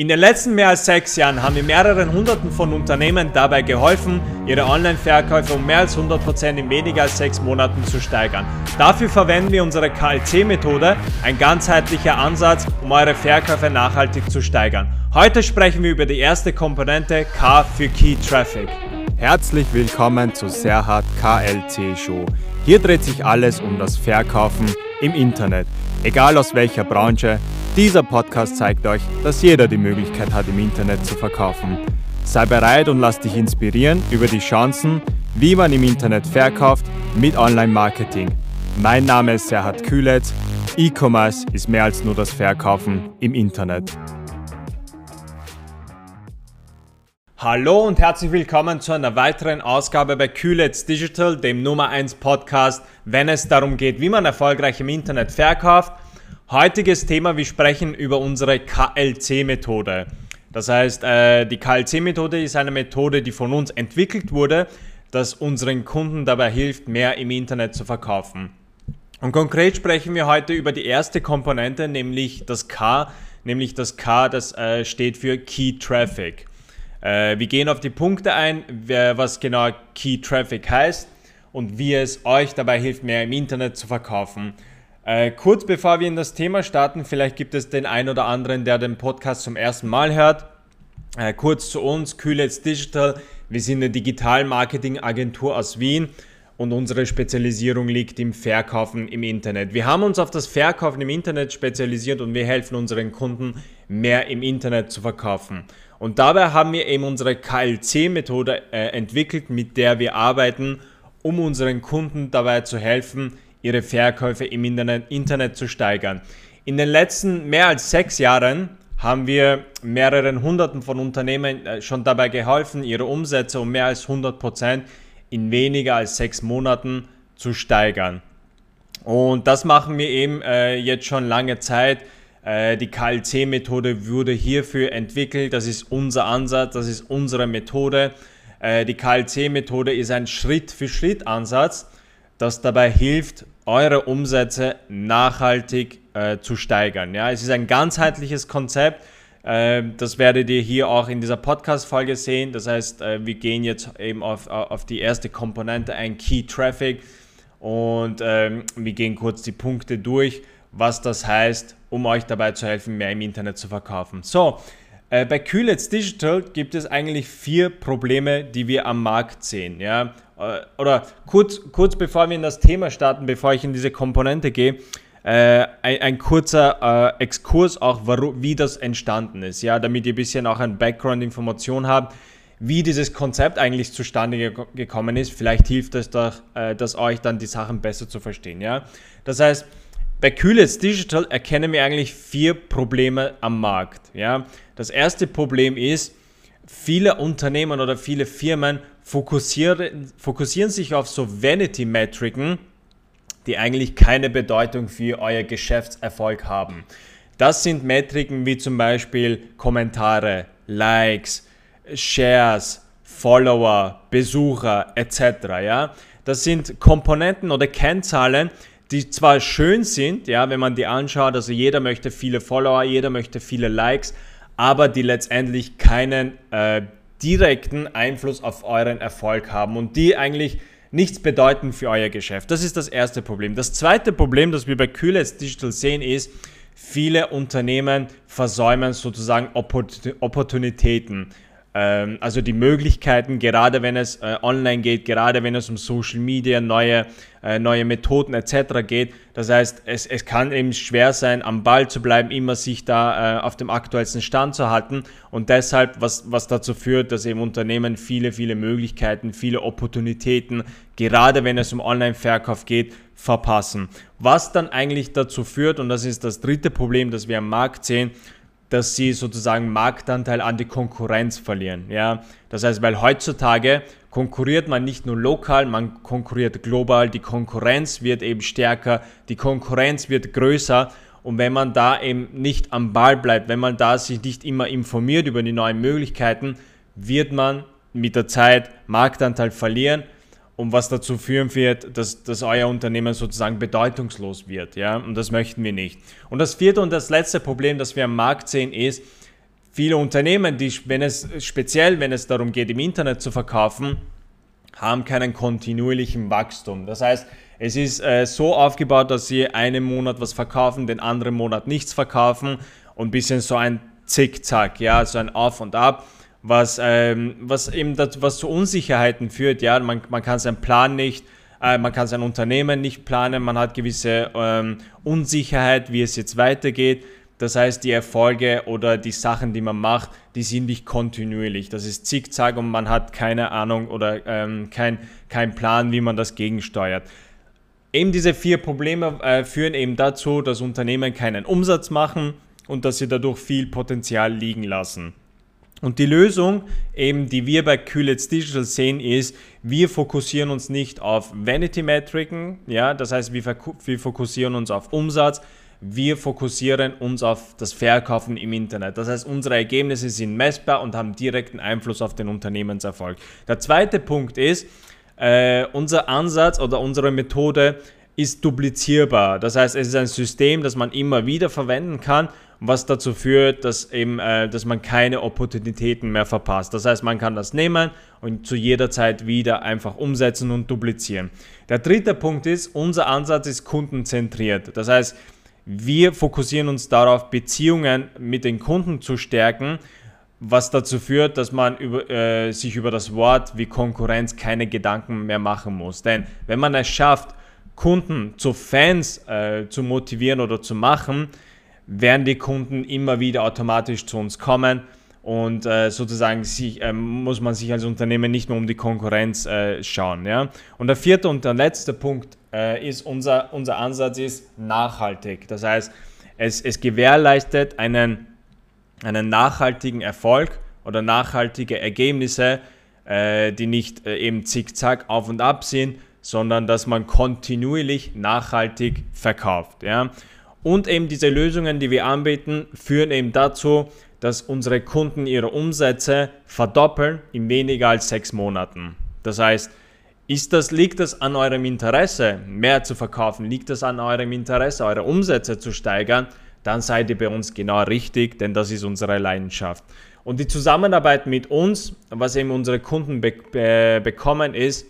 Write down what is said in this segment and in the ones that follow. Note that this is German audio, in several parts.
In den letzten mehr als sechs Jahren haben wir mehreren Hunderten von Unternehmen dabei geholfen, ihre Online-Verkäufe um mehr als 100% in weniger als sechs Monaten zu steigern. Dafür verwenden wir unsere KLC-Methode, ein ganzheitlicher Ansatz, um eure Verkäufe nachhaltig zu steigern. Heute sprechen wir über die erste Komponente K für Key Traffic. Herzlich willkommen zu Serhat KLC Show. Hier dreht sich alles um das Verkaufen im Internet, egal aus welcher Branche dieser Podcast zeigt euch, dass jeder die Möglichkeit hat, im Internet zu verkaufen. Sei bereit und lass dich inspirieren über die Chancen, wie man im Internet verkauft mit Online-Marketing. Mein Name ist Serhat Kühletz. E-Commerce ist mehr als nur das Verkaufen im Internet. Hallo und herzlich willkommen zu einer weiteren Ausgabe bei Kühlets Digital, dem Nummer 1 Podcast, wenn es darum geht, wie man erfolgreich im Internet verkauft Heutiges Thema, wir sprechen über unsere KLC-Methode. Das heißt, äh, die KLC-Methode ist eine Methode, die von uns entwickelt wurde, das unseren Kunden dabei hilft, mehr im Internet zu verkaufen. Und konkret sprechen wir heute über die erste Komponente, nämlich das K, nämlich das K, das äh, steht für Key Traffic. Äh, wir gehen auf die Punkte ein, was genau Key Traffic heißt und wie es euch dabei hilft, mehr im Internet zu verkaufen. Äh, kurz bevor wir in das Thema starten, vielleicht gibt es den einen oder anderen, der den Podcast zum ersten Mal hört. Äh, kurz zu uns, Kühlets Digital. Wir sind eine Digital-Marketing-Agentur aus Wien und unsere Spezialisierung liegt im Verkaufen im Internet. Wir haben uns auf das Verkaufen im Internet spezialisiert und wir helfen unseren Kunden, mehr im Internet zu verkaufen. Und dabei haben wir eben unsere KLC-Methode äh, entwickelt, mit der wir arbeiten, um unseren Kunden dabei zu helfen, ihre Verkäufe im Internet zu steigern. In den letzten mehr als sechs Jahren haben wir mehreren Hunderten von Unternehmen äh, schon dabei geholfen, ihre Umsätze um mehr als 100 Prozent in weniger als sechs Monaten zu steigern. Und das machen wir eben äh, jetzt schon lange Zeit. Äh, die KLC-Methode wurde hierfür entwickelt. Das ist unser Ansatz, das ist unsere Methode. Äh, die KLC-Methode ist ein Schritt-für-Schritt-Ansatz das dabei hilft, eure Umsätze nachhaltig äh, zu steigern. Ja, es ist ein ganzheitliches Konzept. Äh, das werdet ihr hier auch in dieser Podcast-Folge sehen. Das heißt, äh, wir gehen jetzt eben auf, auf die erste Komponente, ein Key Traffic. Und ähm, wir gehen kurz die Punkte durch, was das heißt, um euch dabei zu helfen, mehr im Internet zu verkaufen. So, äh, bei Kühlets Digital gibt es eigentlich vier Probleme, die wir am Markt sehen. Ja? Äh, oder kurz, kurz bevor wir in das Thema starten, bevor ich in diese Komponente gehe, äh, ein, ein, kurzer äh, Exkurs auch, warum, wie das entstanden ist, ja, damit ihr ein bisschen auch ein Background-Information habt, wie dieses Konzept eigentlich zustande ge gekommen ist. Vielleicht hilft es doch, äh, das euch dann die Sachen besser zu verstehen, ja. Das heißt, bei Kühlets Digital erkennen wir eigentlich vier Probleme am Markt, ja. Das erste Problem ist, viele Unternehmen oder viele Firmen fokussieren, fokussieren sich auf so Vanity-Metriken, die eigentlich keine Bedeutung für euer Geschäftserfolg haben. Das sind Metriken wie zum Beispiel Kommentare, Likes, Shares, Follower, Besucher etc. Ja? Das sind Komponenten oder Kennzahlen, die zwar schön sind, ja, wenn man die anschaut, also jeder möchte viele Follower, jeder möchte viele Likes, aber die letztendlich keinen äh, direkten Einfluss auf euren Erfolg haben und die eigentlich nichts bedeuten für euer Geschäft. Das ist das erste Problem. Das zweite Problem, das wir bei Kühlets Digital sehen, ist, viele Unternehmen versäumen sozusagen Opportunitäten. Ähm, also die Möglichkeiten, gerade wenn es äh, online geht, gerade wenn es um Social Media, neue, äh, neue Methoden etc. geht. Das heißt, es, es kann eben schwer sein, am Ball zu bleiben, immer sich da äh, auf dem aktuellsten Stand zu halten und deshalb, was, was dazu führt, dass eben Unternehmen viele, viele Möglichkeiten, viele Opportunitäten, gerade wenn es um Online-Verkauf geht, verpassen. Was dann eigentlich dazu führt, und das ist das dritte Problem, das wir am Markt sehen, dass sie sozusagen Marktanteil an die Konkurrenz verlieren. Ja? Das heißt, weil heutzutage konkurriert man nicht nur lokal, man konkurriert global, die Konkurrenz wird eben stärker, die Konkurrenz wird größer und wenn man da eben nicht am Ball bleibt, wenn man da sich nicht immer informiert über die neuen Möglichkeiten, wird man mit der Zeit Marktanteil verlieren und was dazu führen wird, dass, dass euer Unternehmen sozusagen bedeutungslos wird. Ja? Und das möchten wir nicht. Und das vierte und das letzte Problem, das wir am Markt sehen, ist, viele Unternehmen, die, wenn es speziell, wenn es darum geht, im Internet zu verkaufen, haben keinen kontinuierlichen Wachstum. Das heißt, es ist äh, so aufgebaut, dass sie einen Monat was verkaufen, den anderen Monat nichts verkaufen und ein bisschen so ein Zickzack, ja, so ein Auf und Ab, was, ähm, was eben das, was zu Unsicherheiten führt. Ja, man, man kann seinen Plan nicht, äh, man kann sein Unternehmen nicht planen, man hat gewisse ähm, Unsicherheit, wie es jetzt weitergeht. Das heißt, die Erfolge oder die Sachen, die man macht, die sind nicht kontinuierlich. Das ist zickzack und man hat keine Ahnung oder ähm, kein, kein Plan, wie man das gegensteuert. Eben diese vier Probleme äh, führen eben dazu, dass Unternehmen keinen Umsatz machen und dass sie dadurch viel Potenzial liegen lassen. Und die Lösung, eben, die wir bei Kühlitz Digital sehen, ist, wir fokussieren uns nicht auf Vanity-Metriken, ja, das heißt, wir, wir fokussieren uns auf Umsatz, wir fokussieren uns auf das Verkaufen im Internet. Das heißt, unsere Ergebnisse sind messbar und haben direkten Einfluss auf den Unternehmenserfolg. Der zweite Punkt ist, äh, unser Ansatz oder unsere Methode ist duplizierbar. Das heißt, es ist ein System, das man immer wieder verwenden kann, was dazu führt, dass, eben, äh, dass man keine Opportunitäten mehr verpasst. Das heißt, man kann das nehmen und zu jeder Zeit wieder einfach umsetzen und duplizieren. Der dritte Punkt ist, unser Ansatz ist kundenzentriert. Das heißt, wir fokussieren uns darauf, Beziehungen mit den Kunden zu stärken, was dazu führt, dass man über, äh, sich über das Wort wie Konkurrenz keine Gedanken mehr machen muss. Denn wenn man es schafft, Kunden zu Fans äh, zu motivieren oder zu machen, werden die Kunden immer wieder automatisch zu uns kommen und äh, sozusagen sich, äh, muss man sich als Unternehmen nicht mehr um die Konkurrenz äh, schauen. Ja? Und der vierte und der letzte Punkt äh, ist, unser, unser Ansatz ist nachhaltig. Das heißt, es, es gewährleistet einen, einen nachhaltigen Erfolg oder nachhaltige Ergebnisse, äh, die nicht eben zickzack auf und ab sind, sondern dass man kontinuierlich nachhaltig verkauft. Ja? Und eben diese Lösungen, die wir anbieten, führen eben dazu, dass unsere Kunden ihre Umsätze verdoppeln in weniger als sechs Monaten. Das heißt, ist das, liegt das an eurem Interesse, mehr zu verkaufen? Liegt das an eurem Interesse, eure Umsätze zu steigern? Dann seid ihr bei uns genau richtig, denn das ist unsere Leidenschaft. Und die Zusammenarbeit mit uns, was eben unsere Kunden be be bekommen, ist,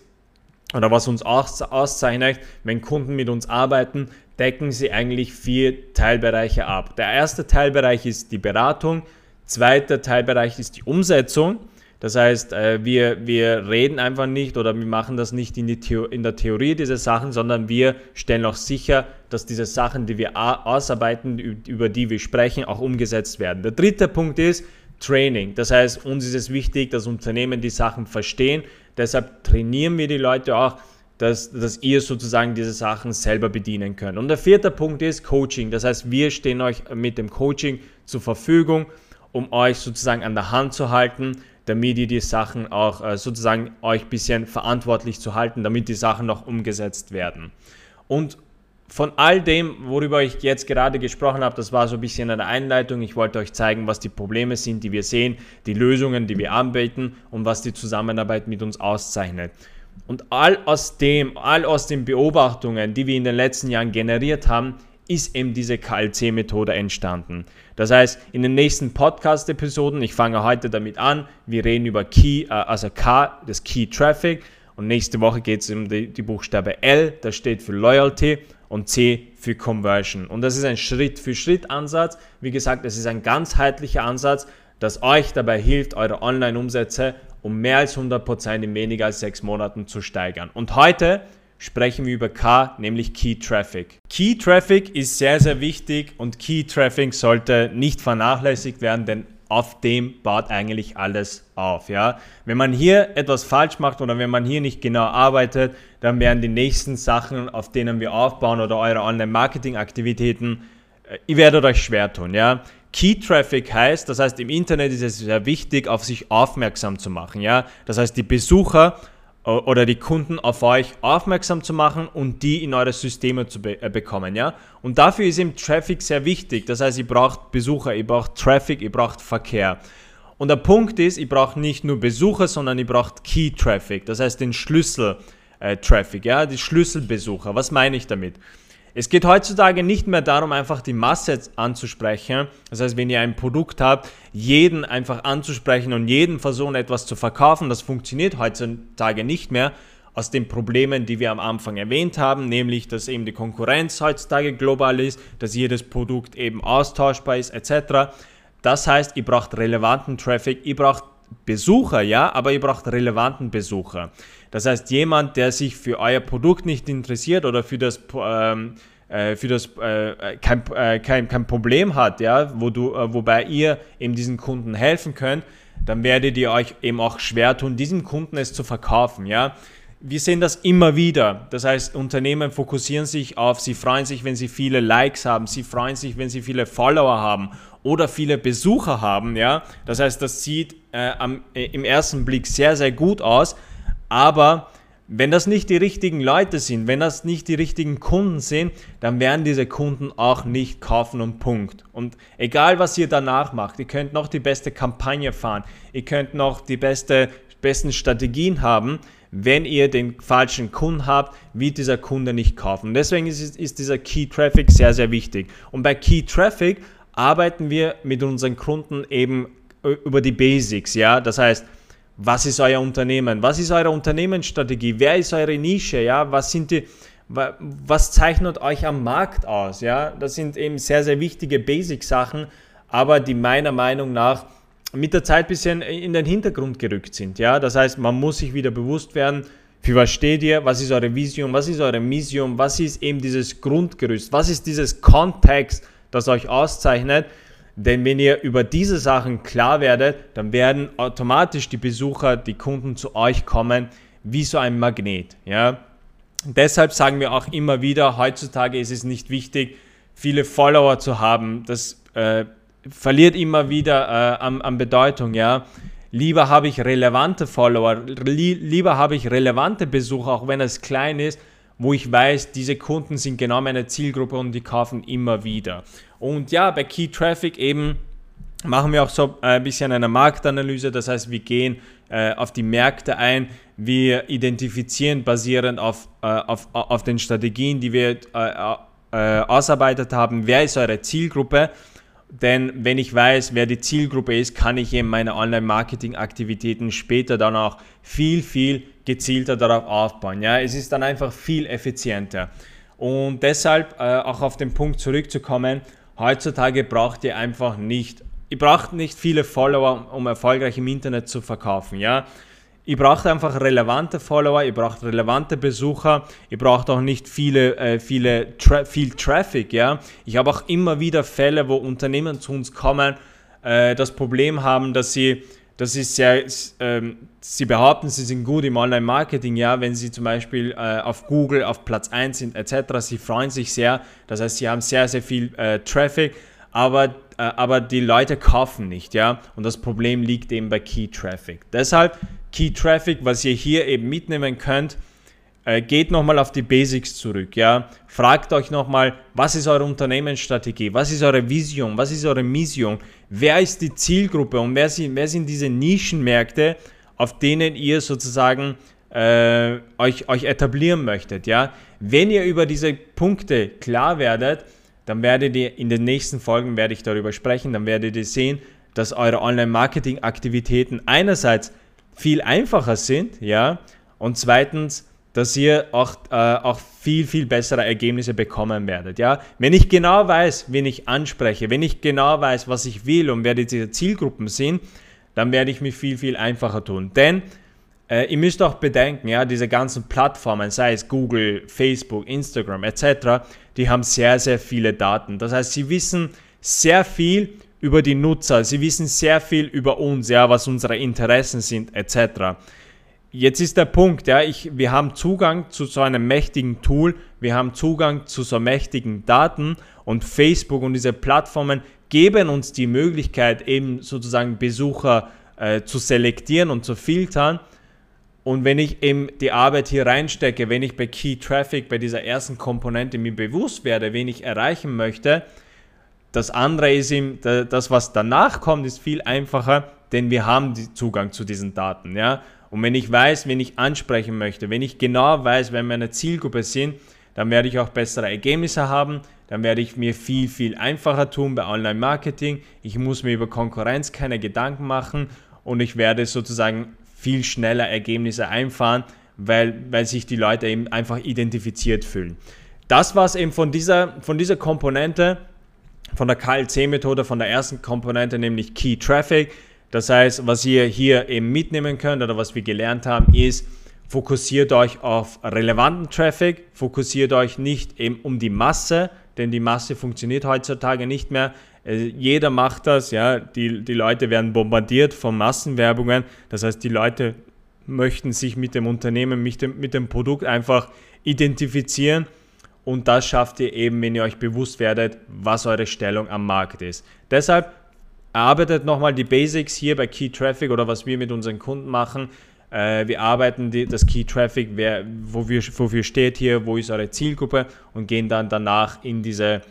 oder was uns auszeichnet, wenn Kunden mit uns arbeiten, decken sie eigentlich vier Teilbereiche ab. Der erste Teilbereich ist die Beratung, Zweiter Teilbereich ist die Umsetzung. Das heißt, äh, wir, wir reden einfach nicht oder wir machen das nicht in, Theo in der Theorie, diese Sachen, sondern wir stellen auch sicher, dass diese Sachen, die wir ausarbeiten, über die wir sprechen, auch umgesetzt werden. Der dritte Punkt ist Training. Das heißt, uns ist es wichtig, dass Unternehmen die Sachen verstehen. Deshalb trainieren wir die Leute auch, dass, dass ihr sozusagen diese Sachen selber bedienen könnt. Und der vierte Punkt ist Coaching. Das heißt, wir stehen euch mit dem Coaching zur Verfügung um euch sozusagen an der Hand zu halten, damit ihr die Sachen auch äh, sozusagen euch ein bisschen verantwortlich zu halten, damit die Sachen noch umgesetzt werden. Und von all dem, worüber ich jetzt gerade gesprochen habe, das war so ein bisschen eine Einleitung. Ich wollte euch zeigen, was die Probleme sind, die wir sehen, die Lösungen, die wir anbieten und was die Zusammenarbeit mit uns auszeichnet. Und all aus dem, all aus den Beobachtungen, die wir in den letzten Jahren generiert haben, ist eben diese KLC-Methode entstanden. Das heißt, in den nächsten Podcast-Episoden, ich fange heute damit an, wir reden über Key, äh, also K, das Key Traffic und nächste Woche geht es um die, die Buchstabe L, das steht für Loyalty und C für Conversion. Und das ist ein Schritt-für-Schritt-Ansatz. Wie gesagt, es ist ein ganzheitlicher Ansatz, das euch dabei hilft, eure Online-Umsätze um mehr als 100% in weniger als sechs Monaten zu steigern. Und heute sprechen wir über K, nämlich Key Traffic. Key Traffic ist sehr, sehr wichtig und Key Traffic sollte nicht vernachlässigt werden, denn auf dem baut eigentlich alles auf. Ja? Wenn man hier etwas falsch macht oder wenn man hier nicht genau arbeitet, dann werden die nächsten Sachen, auf denen wir aufbauen oder eure Online-Marketing-Aktivitäten, äh, ihr werdet euch schwer tun. Ja? Key Traffic heißt, das heißt im Internet ist es sehr wichtig, auf sich aufmerksam zu machen. Ja? Das heißt, die Besucher oder die Kunden auf euch aufmerksam zu machen und die in eure Systeme zu be äh, bekommen, ja. Und dafür ist eben Traffic sehr wichtig. Das heißt, ihr braucht Besucher, ihr braucht Traffic, ihr braucht Verkehr. Und der Punkt ist, ihr braucht nicht nur Besucher, sondern ihr braucht Key Traffic. Das heißt den Schlüssel äh, Traffic, ja, die Schlüsselbesucher. Was meine ich damit? Es geht heutzutage nicht mehr darum, einfach die Masse anzusprechen. Das heißt, wenn ihr ein Produkt habt, jeden einfach anzusprechen und jeden versuchen, etwas zu verkaufen, das funktioniert heutzutage nicht mehr. Aus den Problemen, die wir am Anfang erwähnt haben, nämlich, dass eben die Konkurrenz heutzutage global ist, dass jedes Produkt eben austauschbar ist, etc. Das heißt, ihr braucht relevanten Traffic, ihr braucht Besucher, ja, aber ihr braucht relevanten Besucher. Das heißt, jemand, der sich für euer Produkt nicht interessiert oder für das, ähm, äh, für das äh, kein, äh, kein, kein Problem hat, ja, wo du, äh, wobei ihr eben diesen Kunden helfen könnt, dann werdet ihr euch eben auch schwer tun, diesem Kunden es zu verkaufen, ja. Wir sehen das immer wieder. Das heißt, Unternehmen fokussieren sich auf, sie freuen sich, wenn sie viele Likes haben, sie freuen sich, wenn sie viele Follower haben oder viele Besucher haben. Ja? Das heißt, das sieht äh, am, äh, im ersten Blick sehr, sehr gut aus, aber wenn das nicht die richtigen Leute sind, wenn das nicht die richtigen Kunden sind, dann werden diese Kunden auch nicht kaufen und Punkt. Und egal was ihr danach macht, ihr könnt noch die beste Kampagne fahren, ihr könnt noch die beste, besten Strategien haben, wenn ihr den falschen Kunden habt, wird dieser Kunde nicht kaufen. Deswegen ist, ist dieser Key Traffic sehr, sehr wichtig. Und bei Key Traffic arbeiten wir mit unseren Kunden eben über die Basics, ja, das heißt, was ist euer Unternehmen? Was ist eure Unternehmensstrategie? Wer ist eure Nische? Ja, was sind die, was zeichnet euch am Markt aus? Ja, das sind eben sehr, sehr wichtige Basic-Sachen, aber die meiner Meinung nach mit der Zeit ein bisschen in den Hintergrund gerückt sind. Ja, das heißt, man muss sich wieder bewusst werden, für was steht ihr? Was ist eure Vision? Was ist eure Mission? Was ist eben dieses Grundgerüst? Was ist dieses Kontext, das euch auszeichnet? Denn wenn ihr über diese Sachen klar werdet, dann werden automatisch die Besucher, die Kunden zu euch kommen, wie so ein Magnet. Ja? Deshalb sagen wir auch immer wieder, heutzutage ist es nicht wichtig, viele Follower zu haben. Das äh, verliert immer wieder äh, an, an, Bedeutung. Ja? Lieber habe ich relevante Follower, li lieber habe ich relevante Besucher, auch wenn es klein ist, wo ich weiß, diese Kunden sind genau meine Zielgruppe und die kaufen immer wieder. Und ja, bei Key Traffic eben machen wir auch so ein bisschen eine Marktanalyse, das heißt, wir gehen äh, auf die Märkte ein, wir identifizieren basierend auf, äh, auf, auf den Strategien, die wir äh, äh ausarbeitet haben, wer ist eure Zielgruppe denn wenn ich weiß, wer die Zielgruppe ist, kann ich eben meine Online-Marketing-Aktivitäten später dann auch viel, viel gezielter darauf aufbauen. Ja, es ist dann einfach viel effizienter. Und deshalb äh, auch auf den Punkt zurückzukommen, heutzutage braucht ihr einfach nicht, ihr braucht nicht viele Follower, um erfolgreich im Internet zu verkaufen. Ja, Ihr braucht einfach relevante Follower, ihr braucht relevante Besucher, ihr braucht auch nicht viele, äh, viele Tra viel Traffic. Ja? Ich habe auch immer wieder Fälle, wo Unternehmen zu uns kommen, äh, das Problem haben, dass sie, dass sie, sehr, ähm, sie behaupten, sie sind gut im Online-Marketing, ja, wenn sie zum Beispiel äh, auf Google auf Platz 1 sind etc. Sie freuen sich sehr, das heißt, sie haben sehr, sehr viel äh, Traffic, aber aber die Leute kaufen nicht, ja. Und das Problem liegt eben bei Key Traffic. Deshalb Key Traffic, was ihr hier eben mitnehmen könnt, äh, geht nochmal auf die Basics zurück. Ja? Fragt euch nochmal, was ist eure Unternehmensstrategie, was ist eure Vision, was ist eure Mission, wer ist die Zielgruppe und wer sind, wer sind diese Nischenmärkte, auf denen ihr sozusagen äh, euch, euch etablieren möchtet. Ja? Wenn ihr über diese Punkte klar werdet, dann werdet ihr in den nächsten Folgen werde ich darüber sprechen, dann werdet ihr sehen, dass eure Online-Marketing-Aktivitäten einerseits viel einfacher sind, ja, und zweitens, dass ihr auch, äh, auch viel, viel bessere Ergebnisse bekommen werdet. Ja? Wenn ich genau weiß, wen ich anspreche, wenn ich genau weiß, was ich will und wer diese Zielgruppen sind, dann werde ich mich viel, viel einfacher tun. Denn äh, ihr müsst auch bedenken, ja, diese ganzen Plattformen, sei es Google, Facebook, Instagram etc., die haben sehr, sehr viele Daten. Das heißt, sie wissen sehr viel über die Nutzer. Sie wissen sehr viel über uns, ja, was unsere Interessen sind, etc. Jetzt ist der Punkt, ja, ich, wir haben Zugang zu so einem mächtigen Tool, wir haben Zugang zu so mächtigen Daten und Facebook und diese Plattformen geben uns die Möglichkeit, eben sozusagen Besucher äh, zu selektieren und zu filtern. Und wenn ich eben die Arbeit hier reinstecke, wenn ich bei Key Traffic, bei dieser ersten Komponente mir bewusst werde, wen ich erreichen möchte, das andere ist ihm, das, was danach kommt, ist viel einfacher, denn wir haben Zugang zu diesen Daten. Ja? Und wenn ich weiß, wen ich ansprechen möchte, wenn ich genau weiß, wer meine Zielgruppe sind, dann werde ich auch bessere Ergebnisse haben, dann werde ich mir viel, viel einfacher tun bei Online-Marketing. Ich muss mir über Konkurrenz keine Gedanken machen und ich werde sozusagen viel schneller Ergebnisse einfahren, weil, weil sich die Leute eben einfach identifiziert fühlen. Das war es eben von dieser, von dieser Komponente, von der KLC-Methode, von der ersten Komponente, nämlich Key Traffic. Das heißt, was ihr hier eben mitnehmen könnt oder was wir gelernt haben, ist, fokussiert euch auf relevanten Traffic, fokussiert euch nicht eben um die Masse, denn die Masse funktioniert heutzutage nicht mehr. Äh, jeder macht das, ja, die, die Leute werden bombardiert von Massenwerbungen. Das heißt, die Leute möchten sich mit dem Unternehmen, mit dem, mit dem Produkt einfach identifizieren. Und das schafft ihr eben, wenn ihr euch bewusst werdet, was eure Stellung am Markt ist. Deshalb arbeitet nochmal die Basics hier bei Key Traffic oder was wir mit unseren Kunden machen. Äh, wir arbeiten das Key Traffic, wer, wofür, wofür steht hier, wo ist eure Zielgruppe und gehen dann danach in, diese,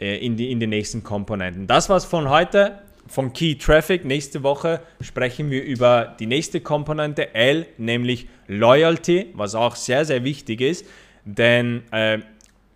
äh, in, die, in die nächsten Komponenten. Das war's von heute von Key Traffic. Nächste Woche sprechen wir über die nächste Komponente L, nämlich Loyalty, was auch sehr, sehr wichtig ist, denn äh,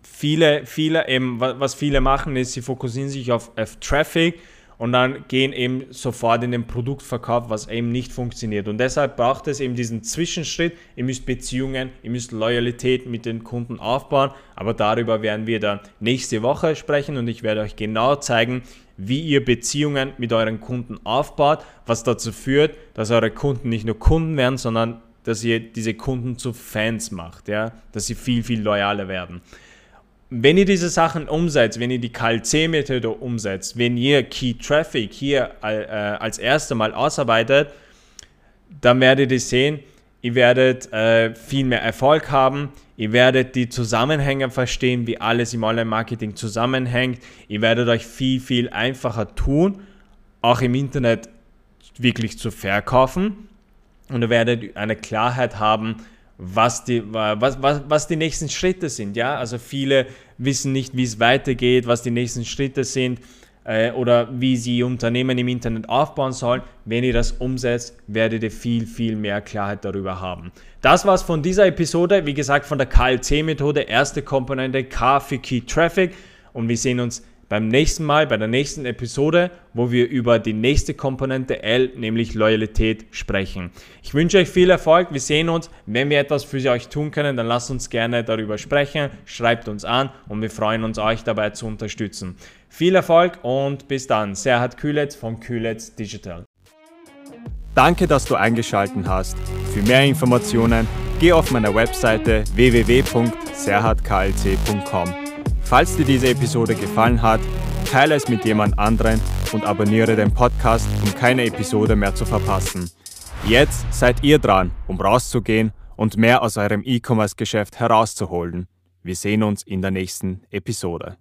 viele, viele eben, was viele machen, ist, sie fokussieren sich auf, auf Traffic und dann gehen eben sofort in den Produktverkauf, was eben nicht funktioniert. Und deshalb braucht es eben diesen Zwischenschritt. Ihr müsst Beziehungen, ihr müsst Loyalität mit den Kunden aufbauen, aber darüber werden wir dann nächste Woche sprechen und ich werde euch genau zeigen, wie ihr Beziehungen mit euren Kunden aufbaut, was dazu führt, dass eure Kunden nicht nur Kunden werden, sondern dass ihr diese Kunden zu Fans macht, ja, dass sie viel, viel loyaler werden. Wenn ihr diese Sachen umsetzt, wenn ihr die KLC-Methode umsetzt, wenn ihr Key Traffic hier äh, als erstes Mal ausarbeitet, dann werdet ihr sehen, ihr werdet äh, viel mehr Erfolg haben, Ihr werdet die Zusammenhänge verstehen, wie alles im Online-Marketing zusammenhängt. Ihr werdet euch viel, viel einfacher tun, auch im Internet wirklich zu verkaufen. Und ihr werdet eine Klarheit haben, was die, was, was, was die nächsten Schritte sind. Ja? Also viele wissen nicht, wie es weitergeht, was die nächsten Schritte sind äh, oder wie sie Unternehmen im Internet aufbauen sollen. Wenn ihr das umsetzt, werdet ihr viel, viel mehr Klarheit darüber haben. Das war's von dieser Episode. Wie gesagt, von der KLC-Methode. Erste Komponente K für Key Traffic. Und wir sehen uns beim nächsten Mal, bei der nächsten Episode, wo wir über die nächste Komponente L, nämlich Loyalität, sprechen. Ich wünsche euch viel Erfolg. Wir sehen uns. Wenn wir etwas für euch tun können, dann lasst uns gerne darüber sprechen. Schreibt uns an und wir freuen uns, euch dabei zu unterstützen. Viel Erfolg und bis dann. Serhat Kühletz von Kühletz Digital. Danke, dass du eingeschaltet hast. Für mehr Informationen geh auf meiner Webseite www.serhatklc.com. Falls dir diese Episode gefallen hat, teile es mit jemand anderen und abonniere den Podcast, um keine Episode mehr zu verpassen. Jetzt seid ihr dran, um rauszugehen und mehr aus eurem E-Commerce-Geschäft herauszuholen. Wir sehen uns in der nächsten Episode.